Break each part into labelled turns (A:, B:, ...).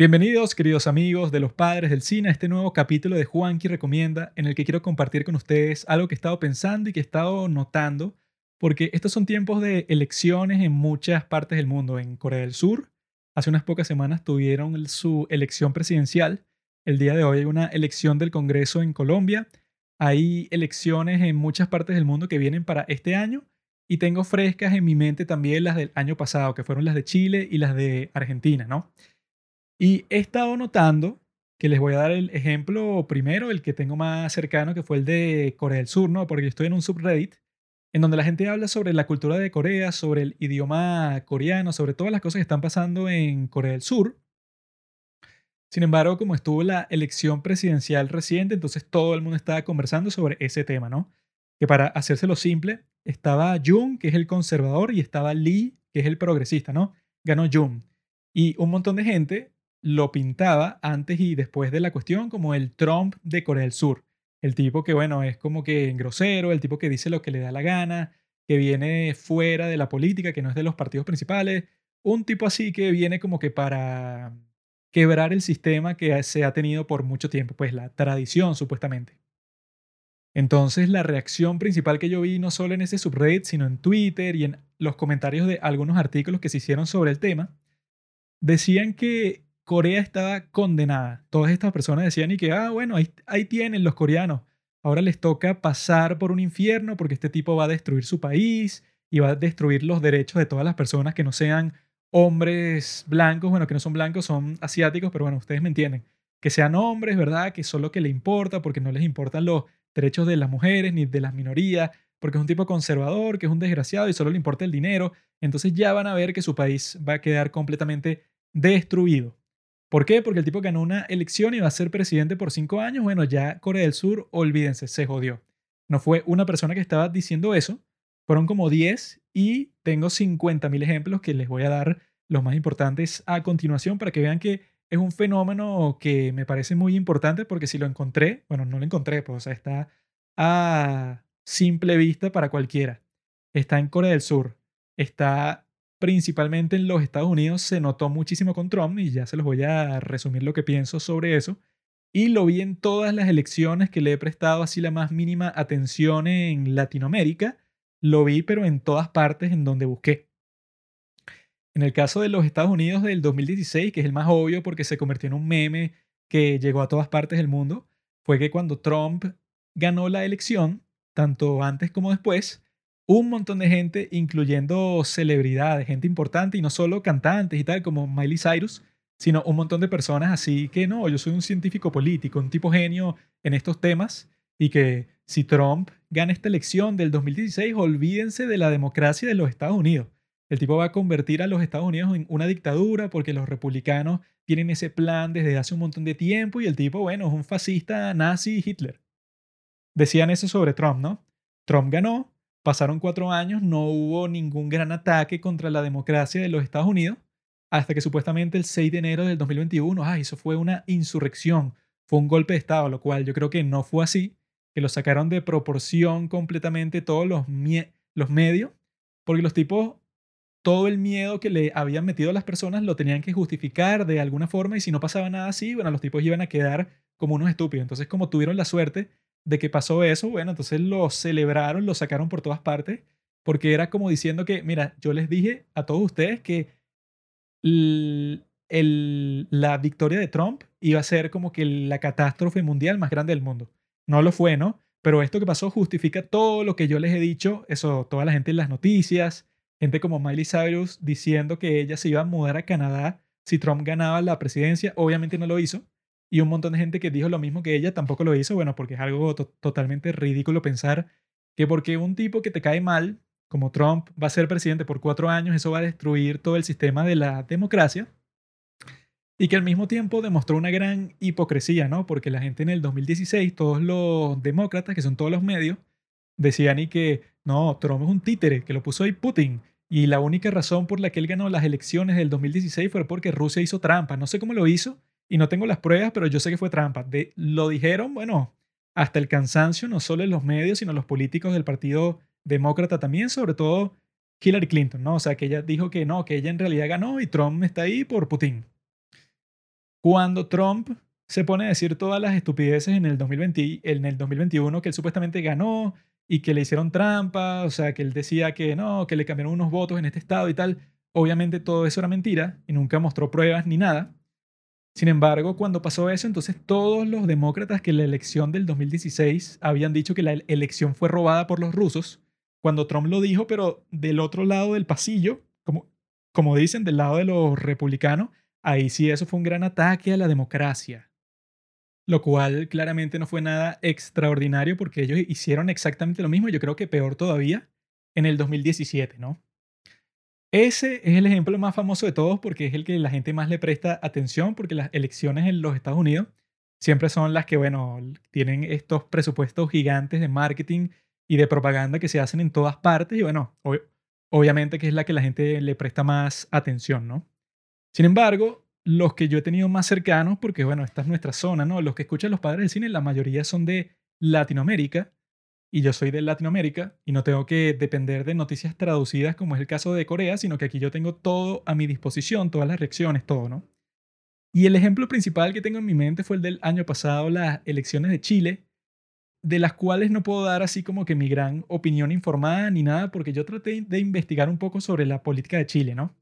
A: Bienvenidos, queridos amigos de los padres del cine, a este nuevo capítulo de Juanqui Recomienda, en el que quiero compartir con ustedes algo que he estado pensando y que he estado notando, porque estos son tiempos de elecciones en muchas partes del mundo. En Corea del Sur, hace unas pocas semanas tuvieron su elección presidencial. El día de hoy hay una elección del Congreso en Colombia. Hay elecciones en muchas partes del mundo que vienen para este año. Y tengo frescas en mi mente también las del año pasado, que fueron las de Chile y las de Argentina, ¿no? Y he estado notando que les voy a dar el ejemplo primero, el que tengo más cercano, que fue el de Corea del Sur, ¿no? Porque estoy en un subreddit en donde la gente habla sobre la cultura de Corea, sobre el idioma coreano, sobre todas las cosas que están pasando en Corea del Sur. Sin embargo, como estuvo la elección presidencial reciente, entonces todo el mundo estaba conversando sobre ese tema, ¿no? Que para hacérselo simple, estaba Jung, que es el conservador, y estaba Lee, que es el progresista, ¿no? Ganó Jung. Y un montón de gente lo pintaba antes y después de la cuestión como el Trump de Corea del Sur. El tipo que, bueno, es como que grosero, el tipo que dice lo que le da la gana, que viene fuera de la política, que no es de los partidos principales. Un tipo así que viene como que para quebrar el sistema que se ha tenido por mucho tiempo, pues la tradición supuestamente. Entonces la reacción principal que yo vi no solo en ese subreddit, sino en Twitter y en los comentarios de algunos artículos que se hicieron sobre el tema, decían que Corea estaba condenada. Todas estas personas decían y que, ah, bueno, ahí, ahí tienen los coreanos. Ahora les toca pasar por un infierno porque este tipo va a destruir su país y va a destruir los derechos de todas las personas que no sean hombres blancos, bueno, que no son blancos, son asiáticos, pero bueno, ustedes me entienden. Que sean hombres, ¿verdad? Que solo que le importa porque no les importan los derechos de las mujeres ni de las minorías, porque es un tipo conservador, que es un desgraciado y solo le importa el dinero. Entonces ya van a ver que su país va a quedar completamente destruido. ¿Por qué? Porque el tipo ganó una elección y va a ser presidente por cinco años. Bueno, ya Corea del Sur, olvídense, se jodió. No fue una persona que estaba diciendo eso, fueron como 10 y tengo 50.000 ejemplos que les voy a dar los más importantes a continuación para que vean que es un fenómeno que me parece muy importante porque si lo encontré, bueno, no lo encontré, pues o sea, está a simple vista para cualquiera. Está en Corea del Sur, está principalmente en los Estados Unidos se notó muchísimo con Trump y ya se los voy a resumir lo que pienso sobre eso. Y lo vi en todas las elecciones que le he prestado así la más mínima atención en Latinoamérica. Lo vi, pero en todas partes en donde busqué. En el caso de los Estados Unidos del 2016, que es el más obvio porque se convirtió en un meme que llegó a todas partes del mundo, fue que cuando Trump ganó la elección, tanto antes como después, un montón de gente, incluyendo celebridades, gente importante y no solo cantantes y tal, como Miley Cyrus, sino un montón de personas así que no, yo soy un científico político, un tipo genio en estos temas y que si Trump gana esta elección del 2016, olvídense de la democracia de los Estados Unidos. El tipo va a convertir a los Estados Unidos en una dictadura porque los republicanos tienen ese plan desde hace un montón de tiempo y el tipo, bueno, es un fascista nazi Hitler. Decían eso sobre Trump, ¿no? Trump ganó, Pasaron cuatro años, no hubo ningún gran ataque contra la democracia de los Estados Unidos, hasta que supuestamente el 6 de enero del 2021, ah, eso fue una insurrección, fue un golpe de Estado, lo cual yo creo que no fue así, que lo sacaron de proporción completamente todos los, los medios, porque los tipos, todo el miedo que le habían metido a las personas lo tenían que justificar de alguna forma y si no pasaba nada así, bueno, los tipos iban a quedar como unos estúpidos. Entonces, como tuvieron la suerte de que pasó eso, bueno, entonces lo celebraron, lo sacaron por todas partes, porque era como diciendo que, mira, yo les dije a todos ustedes que el, la victoria de Trump iba a ser como que la catástrofe mundial más grande del mundo. No lo fue, ¿no? Pero esto que pasó justifica todo lo que yo les he dicho, eso, toda la gente en las noticias, gente como Miley Cyrus diciendo que ella se iba a mudar a Canadá si Trump ganaba la presidencia, obviamente no lo hizo, y un montón de gente que dijo lo mismo que ella tampoco lo hizo, bueno, porque es algo totalmente ridículo pensar que porque un tipo que te cae mal, como Trump, va a ser presidente por cuatro años, eso va a destruir todo el sistema de la democracia. Y que al mismo tiempo demostró una gran hipocresía, ¿no? Porque la gente en el 2016, todos los demócratas, que son todos los medios, decían y que no, Trump es un títere, que lo puso ahí Putin. Y la única razón por la que él ganó las elecciones del 2016 fue porque Rusia hizo trampa. No sé cómo lo hizo, y no tengo las pruebas, pero yo sé que fue trampa. De, lo dijeron, bueno, hasta el cansancio, no solo en los medios, sino los políticos del Partido Demócrata también, sobre todo Hillary Clinton, ¿no? O sea, que ella dijo que no, que ella en realidad ganó y Trump está ahí por Putin. cuando Trump se pone a decir todas las estupideces en el, 2020, en el 2021 que él supuestamente ganó y que le hicieron trampa, o sea, que él decía que no, que le cambiaron unos votos en este estado y tal. Obviamente todo eso era mentira y nunca mostró pruebas ni nada. Sin embargo, cuando pasó eso, entonces todos los demócratas que la elección del 2016 habían dicho que la elección fue robada por los rusos, cuando Trump lo dijo, pero del otro lado del pasillo, como, como dicen, del lado de los republicanos, ahí sí eso fue un gran ataque a la democracia lo cual claramente no fue nada extraordinario porque ellos hicieron exactamente lo mismo, yo creo que peor todavía, en el 2017, ¿no? Ese es el ejemplo más famoso de todos porque es el que la gente más le presta atención porque las elecciones en los Estados Unidos siempre son las que, bueno, tienen estos presupuestos gigantes de marketing y de propaganda que se hacen en todas partes y bueno, obviamente que es la que la gente le presta más atención, ¿no? Sin embargo, los que yo he tenido más cercanos, porque bueno, esta es nuestra zona, ¿no? Los que escuchan los padres del cine, la mayoría son de Latinoamérica, y yo soy de Latinoamérica, y no tengo que depender de noticias traducidas como es el caso de Corea, sino que aquí yo tengo todo a mi disposición, todas las reacciones, todo, ¿no? Y el ejemplo principal que tengo en mi mente fue el del año pasado, las elecciones de Chile, de las cuales no puedo dar así como que mi gran opinión informada ni nada, porque yo traté de investigar un poco sobre la política de Chile, ¿no?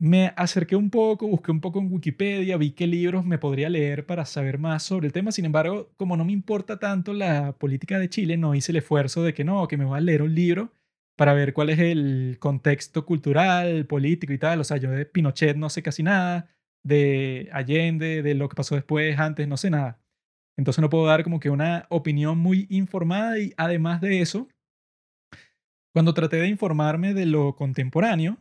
A: Me acerqué un poco, busqué un poco en Wikipedia, vi qué libros me podría leer para saber más sobre el tema. Sin embargo, como no me importa tanto la política de Chile, no hice el esfuerzo de que no, que me voy a leer un libro para ver cuál es el contexto cultural, político y tal. O sea, yo de Pinochet no sé casi nada, de Allende, de lo que pasó después, antes, no sé nada. Entonces no puedo dar como que una opinión muy informada y además de eso, cuando traté de informarme de lo contemporáneo,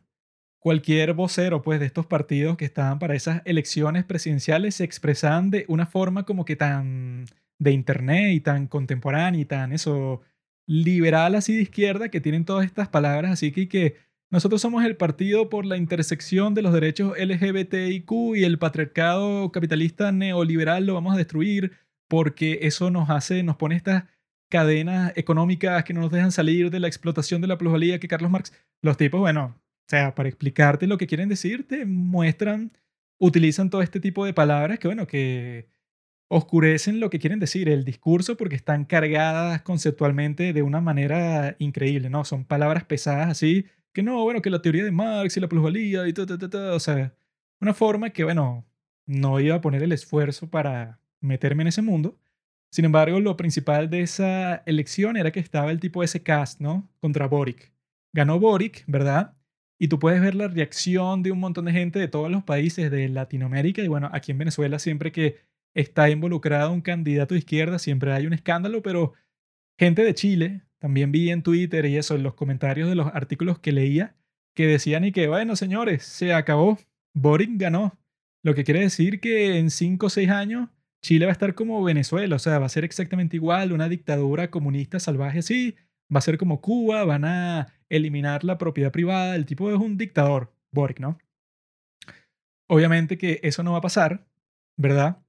A: cualquier vocero pues de estos partidos que estaban para esas elecciones presidenciales se expresaban de una forma como que tan de internet y tan contemporánea y tan eso liberal así de izquierda que tienen todas estas palabras. Así que, que nosotros somos el partido por la intersección de los derechos LGBTIQ y el patriarcado capitalista neoliberal lo vamos a destruir porque eso nos hace, nos pone estas cadenas económicas que no nos dejan salir de la explotación de la plusvalía que Carlos Marx, los tipos, bueno, o sea, para explicarte lo que quieren decirte, muestran, utilizan todo este tipo de palabras que, bueno, que oscurecen lo que quieren decir, el discurso, porque están cargadas conceptualmente de una manera increíble, ¿no? Son palabras pesadas así, que no, bueno, que la teoría de Marx y la plusvalía y todo, todo, todo, o sea, una forma que, bueno, no iba a poner el esfuerzo para meterme en ese mundo. Sin embargo, lo principal de esa elección era que estaba el tipo ese cast, ¿no? Contra Boric. Ganó Boric, ¿verdad? Y tú puedes ver la reacción de un montón de gente de todos los países de Latinoamérica. Y bueno, aquí en Venezuela siempre que está involucrado un candidato de izquierda, siempre hay un escándalo, pero gente de Chile, también vi en Twitter y eso, en los comentarios de los artículos que leía, que decían y que, bueno, señores, se acabó, Boric ganó. Lo que quiere decir que en 5 o 6 años Chile va a estar como Venezuela, o sea, va a ser exactamente igual, una dictadura comunista salvaje así, va a ser como Cuba, van a eliminar la propiedad privada, el tipo es un dictador, Boric, ¿no? Obviamente que eso no va a pasar, ¿verdad?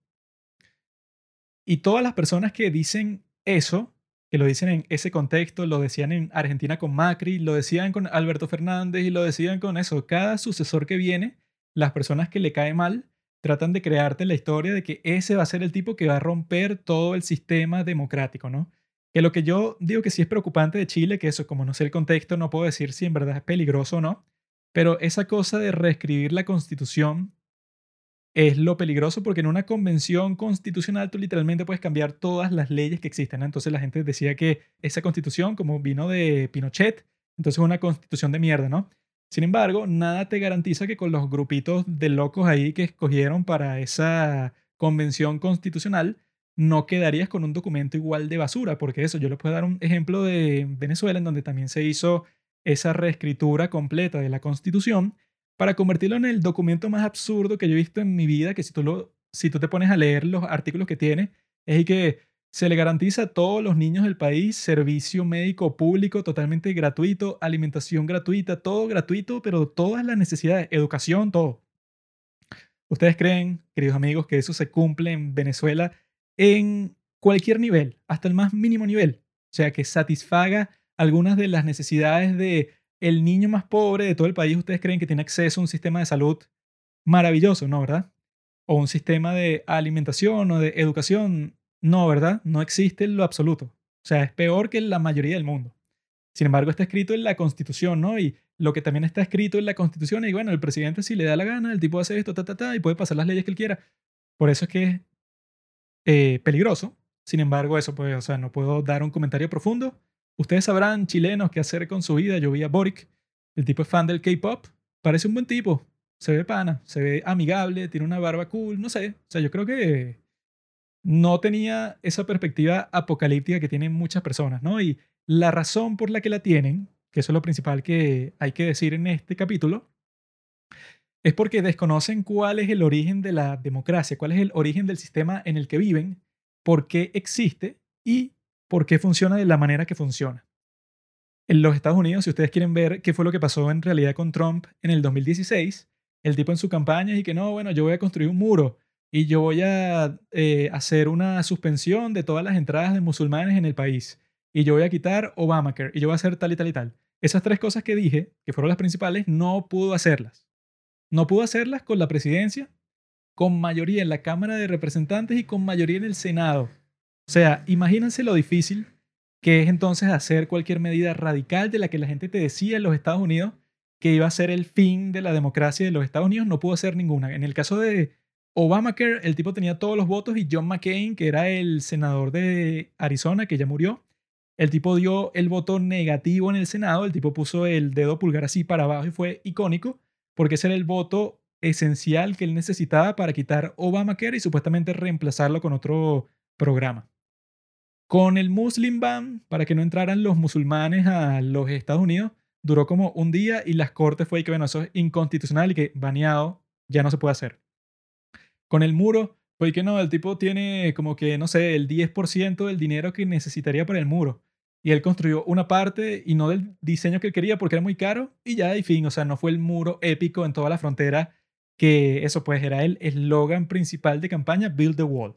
A: Y todas las personas que dicen eso, que lo dicen en ese contexto, lo decían en Argentina con Macri, lo decían con Alberto Fernández y lo decían con eso, cada sucesor que viene, las personas que le cae mal, tratan de crearte la historia de que ese va a ser el tipo que va a romper todo el sistema democrático, ¿no? Que lo que yo digo que sí es preocupante de Chile, que eso, como no sé el contexto, no puedo decir si en verdad es peligroso o no, pero esa cosa de reescribir la constitución es lo peligroso porque en una convención constitucional tú literalmente puedes cambiar todas las leyes que existen. Entonces la gente decía que esa constitución, como vino de Pinochet, entonces es una constitución de mierda, ¿no? Sin embargo, nada te garantiza que con los grupitos de locos ahí que escogieron para esa convención constitucional, no quedarías con un documento igual de basura, porque eso, yo les puedo dar un ejemplo de Venezuela, en donde también se hizo esa reescritura completa de la constitución para convertirlo en el documento más absurdo que yo he visto en mi vida, que si tú, lo, si tú te pones a leer los artículos que tiene, es que se le garantiza a todos los niños del país servicio médico público totalmente gratuito, alimentación gratuita, todo gratuito, pero todas las necesidades, educación, todo. ¿Ustedes creen, queridos amigos, que eso se cumple en Venezuela en cualquier nivel, hasta el más mínimo nivel. O sea, que satisfaga algunas de las necesidades de el niño más pobre de todo el país. Ustedes creen que tiene acceso a un sistema de salud maravilloso, ¿no? ¿Verdad? o un sistema de alimentación o de educación. No, ¿verdad? No existe en lo absoluto. O sea, es peor que la mayoría del mundo. Sin embargo, está escrito en la Constitución, ¿no? Y lo que también está escrito en la Constitución, y bueno, el presidente si le da la gana, el tipo hace esto, ta, ta, ta, y puede pasar las leyes que él quiera. Por eso es que eh, peligroso. Sin embargo, eso, pues, o sea, no puedo dar un comentario profundo. Ustedes sabrán, chilenos, qué hacer con su vida. Yo vi a Boric, el tipo es fan del K-pop, parece un buen tipo, se ve pana, se ve amigable, tiene una barba cool, no sé. O sea, yo creo que no tenía esa perspectiva apocalíptica que tienen muchas personas, ¿no? Y la razón por la que la tienen, que eso es lo principal que hay que decir en este capítulo, es porque desconocen cuál es el origen de la democracia, cuál es el origen del sistema en el que viven, por qué existe y por qué funciona de la manera que funciona. En los Estados Unidos, si ustedes quieren ver qué fue lo que pasó en realidad con Trump en el 2016, el tipo en su campaña y que no, bueno, yo voy a construir un muro y yo voy a eh, hacer una suspensión de todas las entradas de musulmanes en el país y yo voy a quitar Obamacare y yo voy a hacer tal y tal y tal. Esas tres cosas que dije, que fueron las principales, no pudo hacerlas. No pudo hacerlas con la presidencia, con mayoría en la Cámara de Representantes y con mayoría en el Senado. O sea, imagínense lo difícil que es entonces hacer cualquier medida radical de la que la gente te decía en los Estados Unidos que iba a ser el fin de la democracia de los Estados Unidos, no pudo hacer ninguna. En el caso de Obamacare, el tipo tenía todos los votos y John McCain, que era el senador de Arizona, que ya murió, el tipo dio el voto negativo en el Senado, el tipo puso el dedo pulgar así para abajo y fue icónico, porque ese era el voto esencial que él necesitaba para quitar Obamacare y supuestamente reemplazarlo con otro programa. Con el Muslim Ban, para que no entraran los musulmanes a los Estados Unidos, duró como un día y las cortes fue que, bueno, eso es inconstitucional y que baneado ya no se puede hacer. Con el muro, fue que no, el tipo tiene como que, no sé, el 10% del dinero que necesitaría para el muro. Y él construyó una parte y no del diseño que él quería porque era muy caro y ya, y fin, o sea, no fue el muro épico en toda la frontera que eso pues era el eslogan principal de campaña, Build the Wall.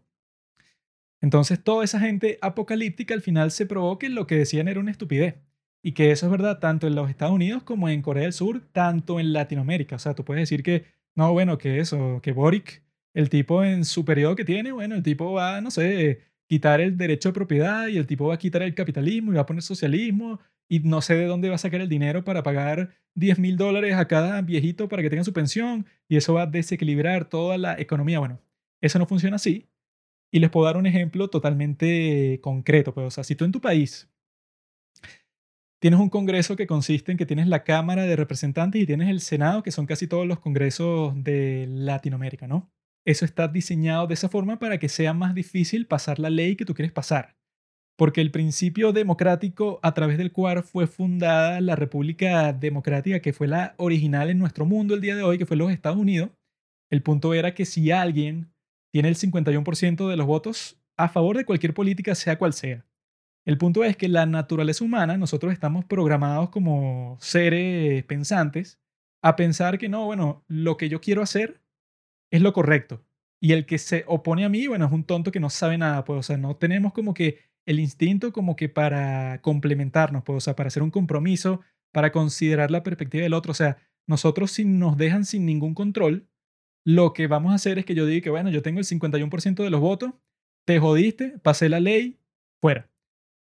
A: Entonces, toda esa gente apocalíptica al final se probó que lo que decían era una estupidez. Y que eso es verdad tanto en los Estados Unidos como en Corea del Sur, tanto en Latinoamérica. O sea, tú puedes decir que, no, bueno, que eso, que Boric, el tipo en su periodo que tiene, bueno, el tipo va, no sé, quitar el derecho de propiedad y el tipo va a quitar el capitalismo y va a poner socialismo y no sé de dónde va a sacar el dinero para pagar 10 mil dólares a cada viejito para que tenga su pensión y eso va a desequilibrar toda la economía. Bueno, eso no funciona así y les puedo dar un ejemplo totalmente concreto. Pues, o sea, si tú en tu país tienes un congreso que consiste en que tienes la Cámara de Representantes y tienes el Senado, que son casi todos los congresos de Latinoamérica, ¿no? Eso está diseñado de esa forma para que sea más difícil pasar la ley que tú quieres pasar. Porque el principio democrático a través del cual fue fundada la República Democrática, que fue la original en nuestro mundo el día de hoy, que fue los Estados Unidos, el punto era que si alguien tiene el 51% de los votos a favor de cualquier política, sea cual sea. El punto es que la naturaleza humana, nosotros estamos programados como seres pensantes a pensar que no, bueno, lo que yo quiero hacer es lo correcto. Y el que se opone a mí, bueno, es un tonto que no sabe nada, pues, o sea, no tenemos como que el instinto como que para complementarnos, pues, o sea, para hacer un compromiso, para considerar la perspectiva del otro, o sea, nosotros si nos dejan sin ningún control, lo que vamos a hacer es que yo diga que, bueno, yo tengo el 51% de los votos, te jodiste, pasé la ley, fuera.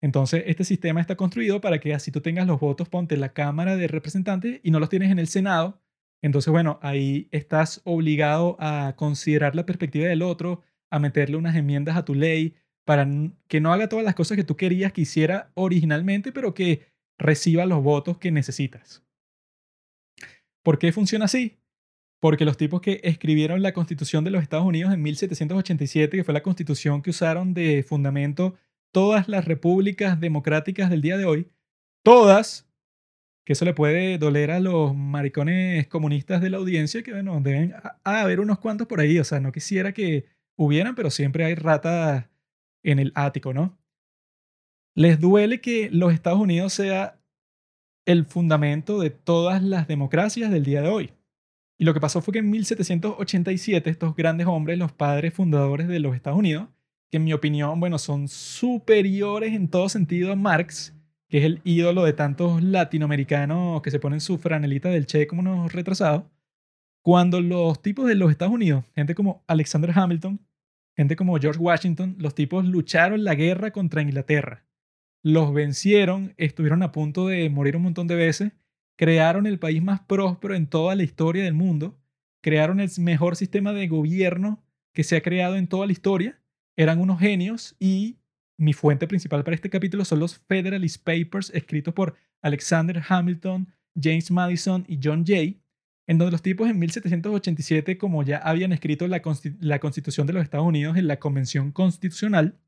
A: Entonces, este sistema está construido para que así tú tengas los votos, ponte en la Cámara de Representantes y no los tienes en el Senado. Entonces, bueno, ahí estás obligado a considerar la perspectiva del otro, a meterle unas enmiendas a tu ley para que no haga todas las cosas que tú querías que hiciera originalmente, pero que reciba los votos que necesitas. ¿Por qué funciona así? porque los tipos que escribieron la Constitución de los Estados Unidos en 1787, que fue la constitución que usaron de fundamento todas las repúblicas democráticas del día de hoy, todas, que eso le puede doler a los maricones comunistas de la audiencia, que bueno, deben haber unos cuantos por ahí, o sea, no quisiera que hubieran, pero siempre hay ratas en el ático, ¿no? Les duele que los Estados Unidos sea el fundamento de todas las democracias del día de hoy. Y lo que pasó fue que en 1787 estos grandes hombres, los padres fundadores de los Estados Unidos, que en mi opinión, bueno, son superiores en todo sentido a Marx, que es el ídolo de tantos latinoamericanos que se ponen su franelita del Che como unos retrasados, Cuando los tipos de los Estados Unidos, gente como Alexander Hamilton, gente como George Washington, los tipos lucharon la guerra contra Inglaterra. Los vencieron, estuvieron a punto de morir un montón de veces, crearon el país más próspero en toda la historia del mundo, crearon el mejor sistema de gobierno que se ha creado en toda la historia, eran unos genios y mi fuente principal para este capítulo son los Federalist Papers escritos por Alexander Hamilton, James Madison y John Jay, en donde los tipos en 1787, como ya habían escrito la, Constitución de los Estados Unidos en la Convención Constitucional,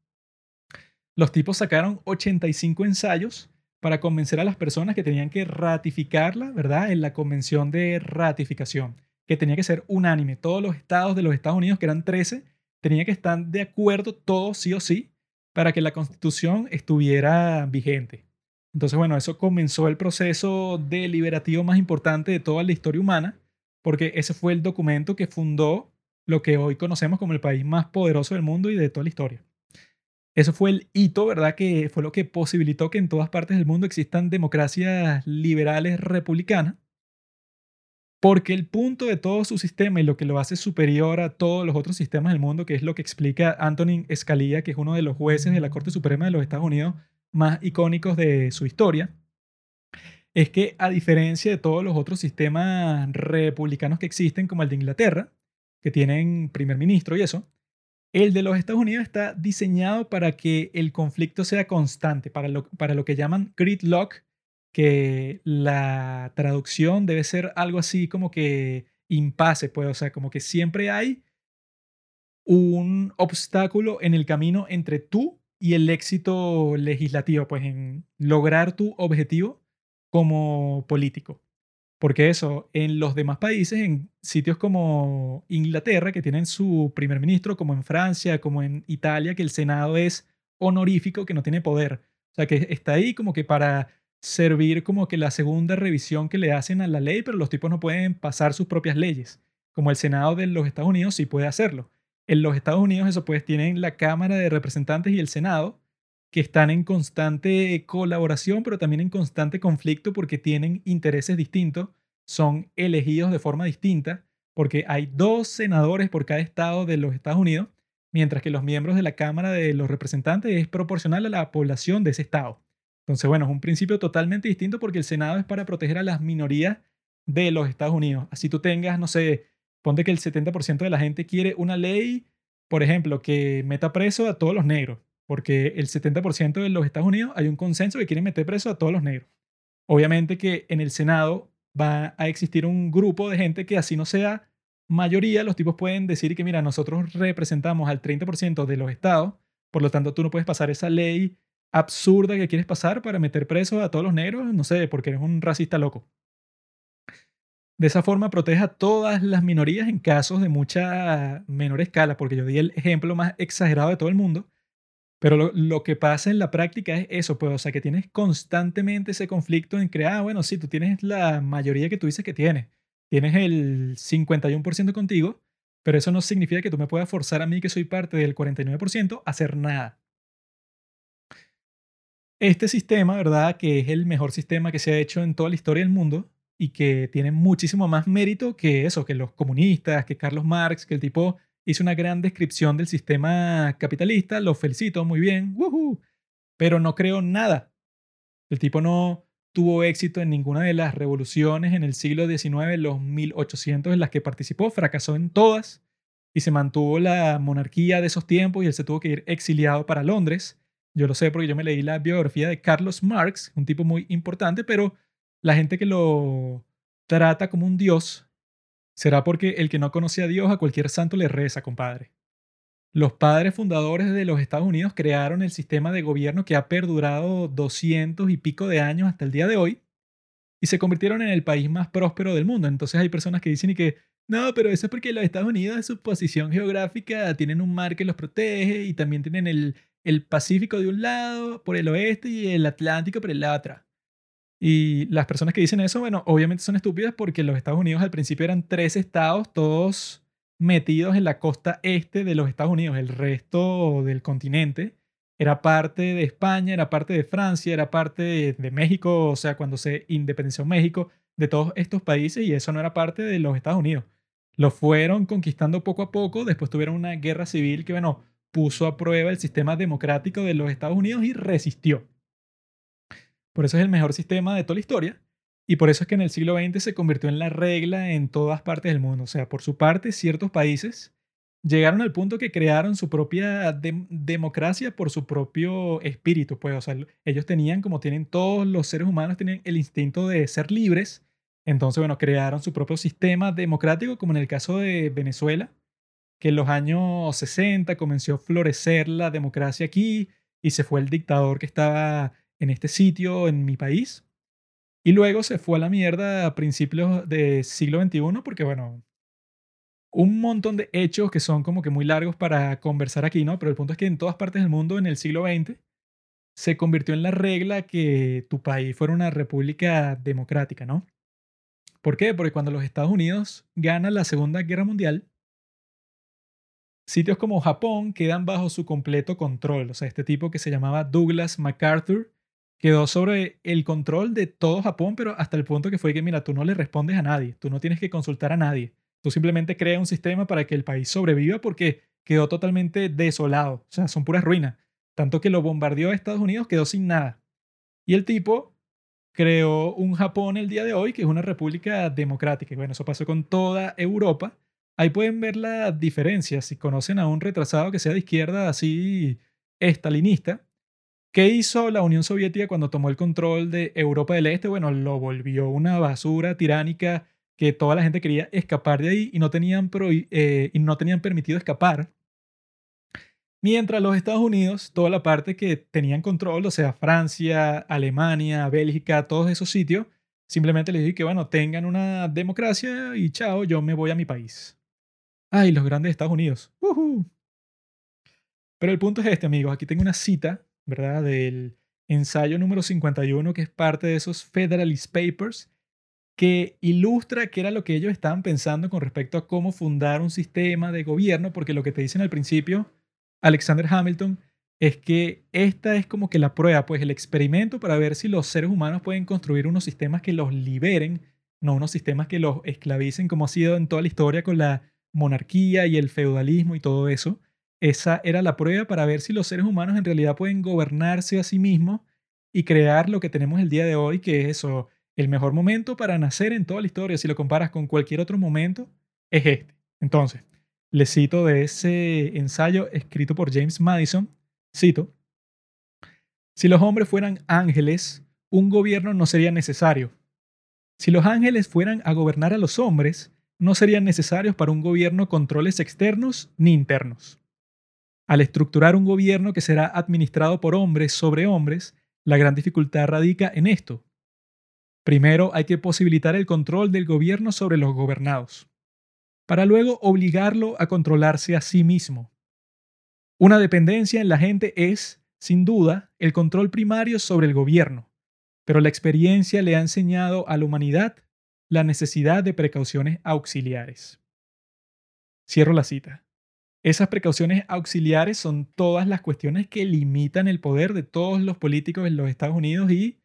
A: los tipos sacaron 85 ensayos para convencer a las personas que tenían que ratificarla, ¿verdad? En la Convención de Ratificación, que tenía que ser unánime. Todos los estados de los Estados Unidos, que eran 13, tenían que estar de acuerdo todos sí o sí para que la Constitución estuviera vigente. Entonces, bueno, eso comenzó el proceso deliberativo más importante de toda la historia humana, porque ese fue el documento que fundó lo que hoy conocemos como el país más poderoso del mundo y de toda la historia. Eso fue el hito, ¿verdad? Que fue lo que posibilitó que en todas partes del mundo existan democracias liberales republicanas. Porque el punto de todo su sistema y lo que lo hace superior a todos los otros sistemas del mundo, que es lo que explica Antonin Scalia, que es uno de los jueces de la Corte Suprema de los Estados Unidos, más icónicos de su historia, es que a diferencia de todos los otros sistemas republicanos que existen, como el de Inglaterra, que tienen primer ministro y eso, el de los Estados Unidos está diseñado para que el conflicto sea constante, para lo, para lo que llaman gridlock, que la traducción debe ser algo así como que impasse, pues, o sea, como que siempre hay un obstáculo en el camino entre tú y el éxito legislativo, pues en lograr tu objetivo como político. Porque eso, en los demás países, en sitios como Inglaterra, que tienen su primer ministro, como en Francia, como en Italia, que el Senado es honorífico, que no tiene poder. O sea, que está ahí como que para servir como que la segunda revisión que le hacen a la ley, pero los tipos no pueden pasar sus propias leyes. Como el Senado de los Estados Unidos sí puede hacerlo. En los Estados Unidos eso pues tienen la Cámara de Representantes y el Senado que están en constante colaboración, pero también en constante conflicto porque tienen intereses distintos, son elegidos de forma distinta, porque hay dos senadores por cada estado de los Estados Unidos, mientras que los miembros de la Cámara de los Representantes es proporcional a la población de ese estado. Entonces, bueno, es un principio totalmente distinto porque el Senado es para proteger a las minorías de los Estados Unidos. Así tú tengas, no sé, Ponte que el 70% de la gente quiere una ley, por ejemplo, que meta preso a todos los negros, porque el 70% de los Estados Unidos hay un consenso que quiere meter preso a todos los negros. Obviamente que en el Senado va a existir un grupo de gente que así no sea mayoría, los tipos pueden decir que, mira, nosotros representamos al 30% de los estados, por lo tanto tú no puedes pasar esa ley absurda que quieres pasar para meter preso a todos los negros, no sé, porque eres un racista loco. De esa forma protege a todas las minorías en casos de mucha menor escala, porque yo di el ejemplo más exagerado de todo el mundo, pero lo, que pasa en la práctica es eso, pues, o sea, que tienes constantemente ese conflicto en crear, ah, bueno, sí, tú tienes la mayoría que tú dices que tienes, tienes el 51% contigo, pero eso no significa que tú me puedas forzar a mí, que soy parte del 49%, a hacer nada. Este sistema, ¿verdad? Que es el mejor sistema que se ha hecho en toda la historia del mundo, y que tiene muchísimo más mérito que eso, que los comunistas, que Carlos Marx, que el tipo hizo una gran descripción del sistema capitalista, lo felicito, muy bien, pero no creo nada. El tipo no tuvo éxito en ninguna de las revoluciones en el siglo XIX, los 1800 en las que participó, fracasó en todas y se mantuvo la monarquía de esos tiempos y él se tuvo que ir exiliado para Londres. Yo lo sé porque yo me leí la biografía de Carlos Marx, un tipo muy importante, pero la gente que lo trata como un dios será porque el que no conoce a Dios a cualquier santo le reza, compadre. Los padres fundadores de los Estados Unidos crearon el sistema de gobierno que ha perdurado doscientos y pico de años hasta el día de hoy y se convirtieron en el país más próspero del mundo. Entonces hay personas que dicen y que no, pero eso es porque los Estados Unidos, su posición geográfica, tienen un mar que los protege y también tienen el, el Pacífico de un lado por el oeste y el Atlántico por el lado atrás. Y las personas que dicen eso, bueno, obviamente son estúpidas porque los Estados Unidos al principio eran tres estados, todos metidos en la costa este de los Estados Unidos. El resto del continente era parte de España, era parte de Francia, era parte de, México, o sea, cuando se independenció México, de todos estos países y eso no era parte de los Estados Unidos. Lo fueron conquistando poco a poco, después tuvieron una guerra civil que, bueno, puso a prueba el sistema democrático de los Estados Unidos y resistió. Por eso es el mejor sistema de toda la historia y por eso es que en el siglo XX se convirtió en la regla en todas partes del mundo. O sea, por su parte, ciertos países llegaron al punto que crearon su propia democracia por su propio espíritu. Pues, o sea, ellos tenían, como tienen todos los seres humanos, tienen el instinto de ser libres. Entonces, bueno, crearon su propio sistema democrático, como en el caso de Venezuela, que en los años 60 comenzó a florecer la democracia aquí y se fue el dictador que estaba en este sitio, en mi país. Y luego se fue a la mierda a principios del siglo XXI porque, bueno, un montón de hechos que son como que muy largos para conversar aquí, ¿no? Pero el punto es que en todas partes del mundo en el siglo XX se convirtió en la regla que tu país fuera una república democrática, ¿no? ¿Por qué? Porque cuando los Estados Unidos ganan la Segunda Guerra Mundial, Sitios como Japón quedan bajo su completo control. O sea, este tipo que se llamaba Douglas MacArthur quedó sobre el control de todo Japón, pero hasta el punto que fue que, mira, tú no le respondes a nadie, tú no tienes que consultar a nadie. Tú simplemente creas un sistema para que el país sobreviva porque quedó totalmente desolado. O sea, son puras ruinas. Tanto que lo bombardeó a Estados Unidos, quedó sin nada. Y el tipo creó un Japón el día de hoy que es una república democrática. Y bueno, eso pasó con toda Europa Ahí pueden ver la diferencia si conocen a un retrasado que sea de izquierda así estalinista. ¿Qué hizo la Unión Soviética cuando tomó el control de Europa del Este? Bueno, lo volvió una basura tiránica que toda la gente quería escapar de ahí y no tenían, eh, y no tenían permitido escapar. Mientras los Estados Unidos, toda la parte que tenían control, o sea, Francia, Alemania, Bélgica, todos esos sitios, simplemente les dije que, bueno, tengan una democracia y chao, yo me voy a mi país. Ay, los grandes Estados Unidos. Pero el punto es este, amigos. Aquí tengo una cita, ¿verdad? Del ensayo número 51, que es parte de esos Federalist Papers, que ilustra qué era lo que ellos estaban pensando con respecto a cómo fundar un sistema de gobierno, porque lo que te dicen al principio, Alexander Hamilton, es que esta es como que la prueba, pues el experimento para ver si los seres humanos pueden construir unos sistemas que los liberen, no unos sistemas que los esclavicen como ha sido en toda la historia con la monarquía y el feudalismo y todo eso, esa era la prueba para ver si los seres humanos en realidad pueden gobernarse a sí mismos y crear lo que tenemos el día de hoy, que es eso, el mejor momento para nacer en toda la historia, si lo comparas con cualquier otro momento, es este. Entonces, le cito de ese ensayo escrito por James Madison, cito, si los hombres fueran ángeles, un gobierno no sería necesario. Si los ángeles fueran a gobernar a los hombres, no serían necesarios para un gobierno controles externos ni internos. Al estructurar un gobierno que será administrado por hombres sobre hombres, la gran dificultad radica en esto. Primero hay que posibilitar el control del gobierno sobre los gobernados, para luego obligarlo a controlarse a sí mismo. Una dependencia en la gente es, sin duda, el control primario sobre el gobierno, pero la experiencia le ha enseñado a la humanidad la necesidad de precauciones auxiliares. Cierro la cita. Esas precauciones auxiliares son todas las cuestiones que limitan el poder de todos los políticos en los Estados Unidos y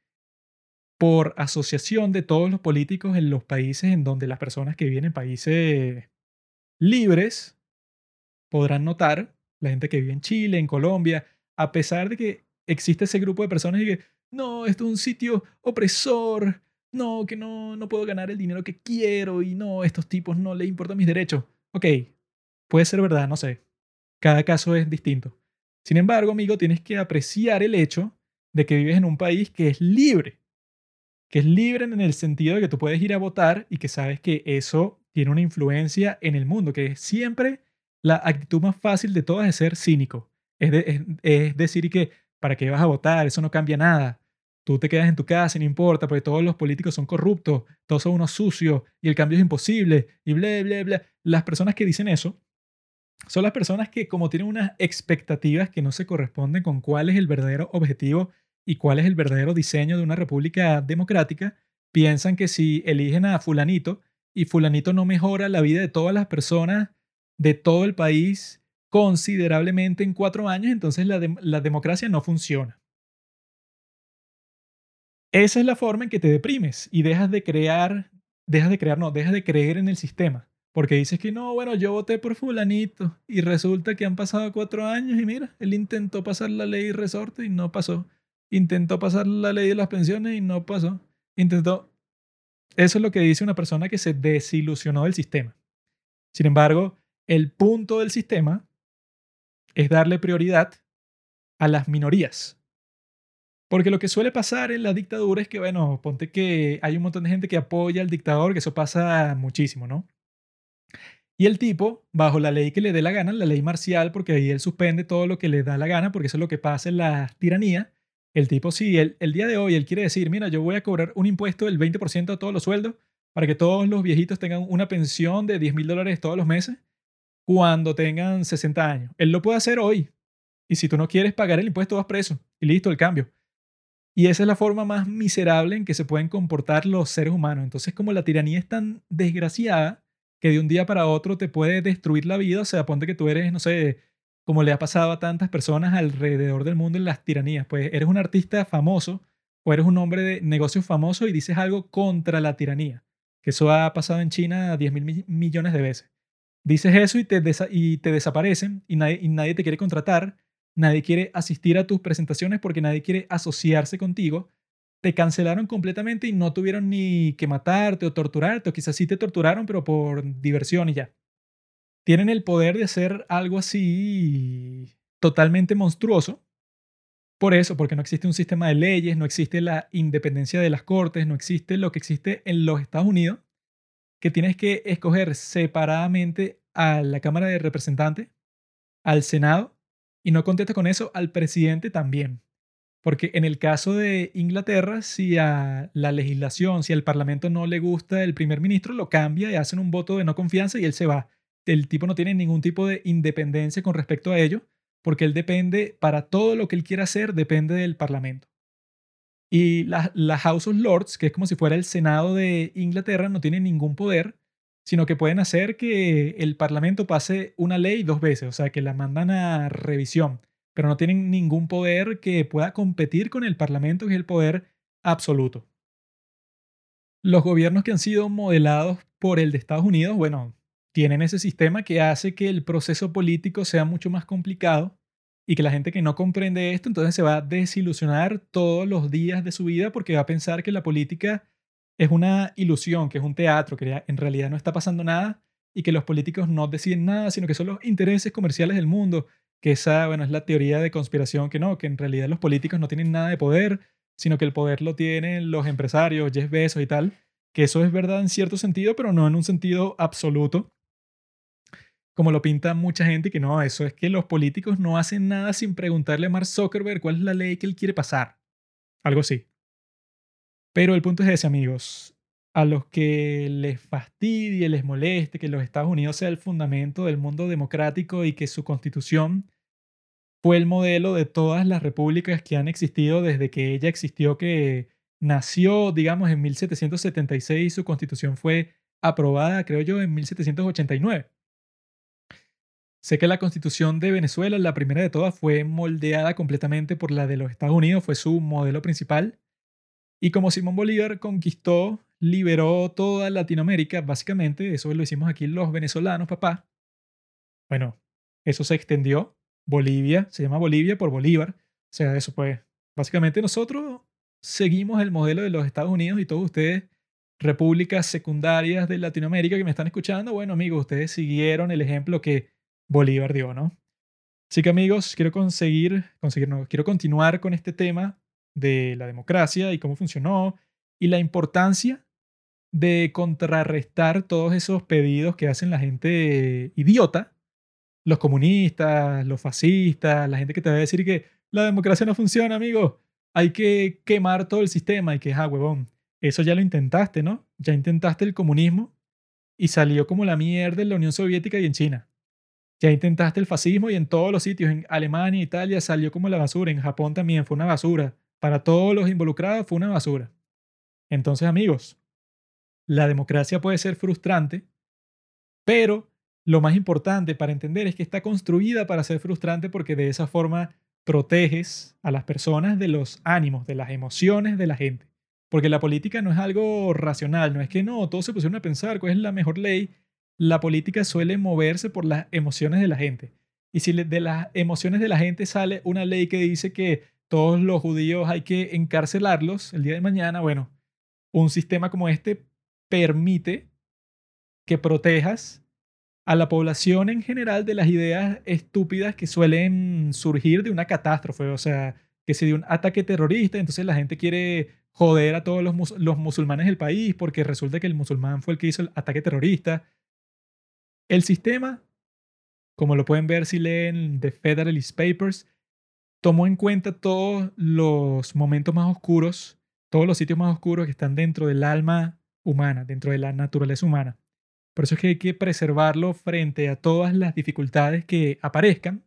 A: por asociación de todos los políticos en los países en donde las personas que viven en países libres podrán notar, la gente que vive en Chile, en Colombia, a pesar de que existe ese grupo de personas y que, no, esto es un sitio opresor, no, que no, no puedo ganar el dinero que quiero y no, estos tipos no les importan mis derechos. Ok, puede ser verdad, no sé. Cada caso es distinto. Sin embargo, amigo, tienes que apreciar el hecho de que vives en un país que es libre. Que es libre en el sentido de que tú puedes ir a votar y que sabes que eso tiene una influencia en el mundo, que es siempre la actitud más fácil de todas es ser cínico. Es, es, decir que, ¿para qué vas a votar? Eso no cambia nada tú te quedas en tu casa no importa, porque todos los políticos son corruptos, todos son unos sucios y el cambio es imposible y bla, bla, bla. Las personas que dicen eso son las personas que como tienen unas expectativas que no se corresponden con cuál es el verdadero objetivo y cuál es el verdadero diseño de una república democrática, piensan que si eligen a fulanito y fulanito no mejora la vida de todas las personas de todo el país considerablemente en cuatro años, entonces la democracia no funciona. Esa es la forma en que te deprimes y dejas de crear, dejas de crear, no, dejas de creer en el sistema. porque dices que no, bueno, yo voté por fulanito y resulta que han pasado cuatro años y mira, él intentó pasar la ley de resorte y no pasó. Intentó pasar la ley de las pensiones y no pasó. Intentó... Eso es lo que dice una persona que se desilusionó del sistema. Sin embargo, el punto del sistema es darle prioridad a las minorías. Porque lo que suele pasar en la dictadura es que, bueno, ponte que hay un montón de gente que apoya al dictador, que eso pasa muchísimo, ¿no? Y el tipo, bajo la ley que le dé la gana, la ley marcial, porque ahí él suspende todo lo que le da la gana, porque eso es lo que pasa en la tiranía, el tipo, sí, el, día de hoy, él quiere decir, mira, yo voy a cobrar un impuesto del 20% a todos los sueldos para que todos los viejitos tengan una pensión de 10 mil dólares todos los meses cuando tengan 60 años. Él lo puede hacer hoy. Y si tú no quieres pagar el impuesto, vas preso. Y listo, el cambio. Y esa es la forma más miserable en que se pueden comportar los seres humanos. Entonces, como la tiranía es tan desgraciada que de un día para otro te puede destruir la vida, o sea, ponte que tú eres, no sé, como le ha pasado a tantas personas alrededor del mundo en las tiranías, pues eres un artista famoso o eres un hombre de negocios famoso y dices algo contra la tiranía, que eso ha pasado en China 10 mil millones de veces. Dices eso y te, desaparecen y nadie te quiere contratar, nadie quiere asistir a tus presentaciones porque nadie quiere asociarse contigo. Te cancelaron completamente y no tuvieron ni que matarte o torturarte, o quizás sí te torturaron, pero por diversión y ya. Tienen el poder de hacer algo así totalmente monstruoso. Por eso, porque no existe un sistema de leyes, no existe la independencia de las cortes, no existe lo que existe en los Estados Unidos, que tienes que escoger separadamente a la Cámara de Representantes, al Senado, y no contesta con eso al presidente también. Porque en el caso de Inglaterra, si a la legislación, si al Parlamento no le gusta el primer ministro, lo cambia y hacen un voto de no confianza y él se va. El tipo no tiene ningún tipo de independencia con respecto a ello, porque él depende, para todo lo que él quiera hacer, depende del Parlamento. Y la, House of Lords, que es como si fuera el Senado de Inglaterra, no tiene ningún poder, sino que pueden hacer que el Parlamento pase una ley dos veces, o sea, que la mandan a revisión, pero no tienen ningún poder que pueda competir con el Parlamento, que es el poder absoluto. Los gobiernos que han sido modelados por el de Estados Unidos, bueno, tienen ese sistema que hace que el proceso político sea mucho más complicado y que la gente que no comprende esto entonces se va a desilusionar todos los días de su vida porque va a pensar que la política es una ilusión, que es un teatro, que en realidad no está pasando nada y que los políticos no deciden nada, sino que son los intereses comerciales del mundo, que esa, bueno, es la teoría de conspiración que no, que en realidad los políticos no tienen nada de poder, sino que el poder lo tienen los empresarios, Jeff Bezos y tal, que eso es verdad en cierto sentido, pero no en un sentido absoluto como lo pinta mucha gente, que no, eso es que los políticos no hacen nada sin preguntarle a Mark Zuckerberg cuál es la ley que él quiere pasar. Algo así. Pero el punto es ese, amigos. A los que les fastidie, les moleste que los Estados Unidos sea el fundamento del mundo democrático y que su constitución fue el modelo de todas las repúblicas que han existido desde que ella existió, que nació, digamos, en 1776 y su constitución fue aprobada, creo yo, en 1789. Sé que la constitución de Venezuela, la primera de todas, fue moldeada completamente por la de los Estados Unidos, fue su modelo principal. Y como Simón Bolívar conquistó, liberó toda Latinoamérica, básicamente, eso lo hicimos aquí los venezolanos, papá. Bueno, eso se extendió. Bolivia, se llama Bolivia por Bolívar. O sea, eso pues, básicamente nosotros seguimos el modelo de los Estados Unidos y todos ustedes, repúblicas secundarias de Latinoamérica que me están escuchando, bueno amigos, ustedes siguieron el ejemplo que Bolívar dio, ¿no? Así que amigos, quiero conseguir, quiero continuar con este tema de la democracia y cómo funcionó y la importancia de contrarrestar todos esos pedidos que hacen la gente idiota, los comunistas, los fascistas, la gente que te va a decir que la democracia no funciona, amigo. Hay que quemar todo el sistema y que, ah, huevón, eso ya lo intentaste, ¿no? Ya intentaste el comunismo y salió como la mierda en la Unión Soviética y en China. Ya intentaste el fascismo y en todos los sitios, en Alemania, Italia, salió como la basura, en Japón también fue una basura. Para todos los involucrados fue una basura. Entonces, amigos, la democracia puede ser frustrante, pero lo más importante para entender es que está construida para ser frustrante porque de esa forma proteges a las personas de los ánimos, de las emociones de la gente. Porque la política no es algo racional, no es que no, todos se pusieron a pensar cuál es la mejor ley la política suele moverse por las emociones de la gente. Y si de las emociones de la gente sale una ley que dice que todos los judíos hay que encarcelarlos el día de mañana, bueno, un sistema como este permite que protejas a la población en general de las ideas estúpidas que suelen surgir de una catástrofe, o sea, que se dio un ataque terrorista, entonces la gente quiere joder a todos los, los musulmanes del país porque resulta que el musulmán fue el que hizo el ataque terrorista. El sistema, como lo pueden ver si leen The Federalist Papers, tomó en cuenta todos los momentos más oscuros, todos los sitios más oscuros que están dentro del alma humana, dentro de la naturaleza humana. Por eso es que hay que preservarlo frente a todas las dificultades que aparezcan.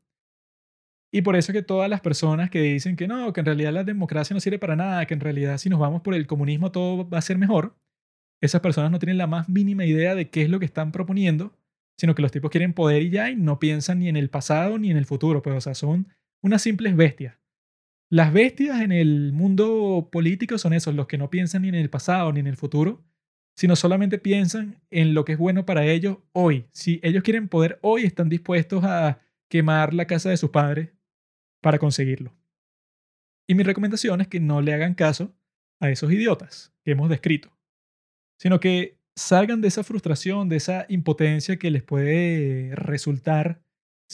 A: Y por eso es que todas las personas que dicen que no, que en realidad la democracia no sirve para nada, que en realidad si nos vamos por el comunismo todo va a ser mejor, esas personas no tienen la más mínima idea de qué es lo que están proponiendo, sino que los tipos quieren poder y ya y no piensan ni en el pasado ni en el futuro, pues o sea, son unas simples bestias. Las bestias en el mundo político son esos, los que no piensan ni en el pasado ni en el futuro, sino solamente piensan en lo que es bueno para ellos hoy. Si ellos quieren poder hoy, están dispuestos a quemar la casa de sus padres para conseguirlo. Y mi recomendación es que no le hagan caso a esos idiotas que hemos descrito, sino que salgan de esa frustración, de esa impotencia que les puede resultar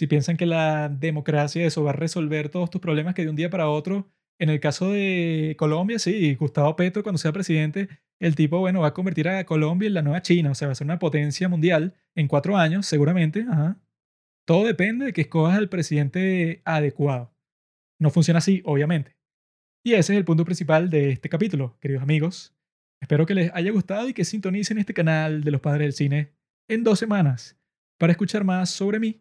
A: si piensan que la democracia eso va a resolver todos tus problemas que de un día para otro en el caso de Colombia, sí, Gustavo Petro cuando sea presidente el tipo, bueno, va a convertir a Colombia en la nueva China, o sea, va a ser una potencia mundial en cuatro años, seguramente. Todo depende de que escojas al presidente adecuado. No funciona así, obviamente. Y ese es el punto principal de este capítulo, queridos amigos. Espero que les haya gustado y que sintonicen este canal de los padres del cine en dos semanas para escuchar más sobre mí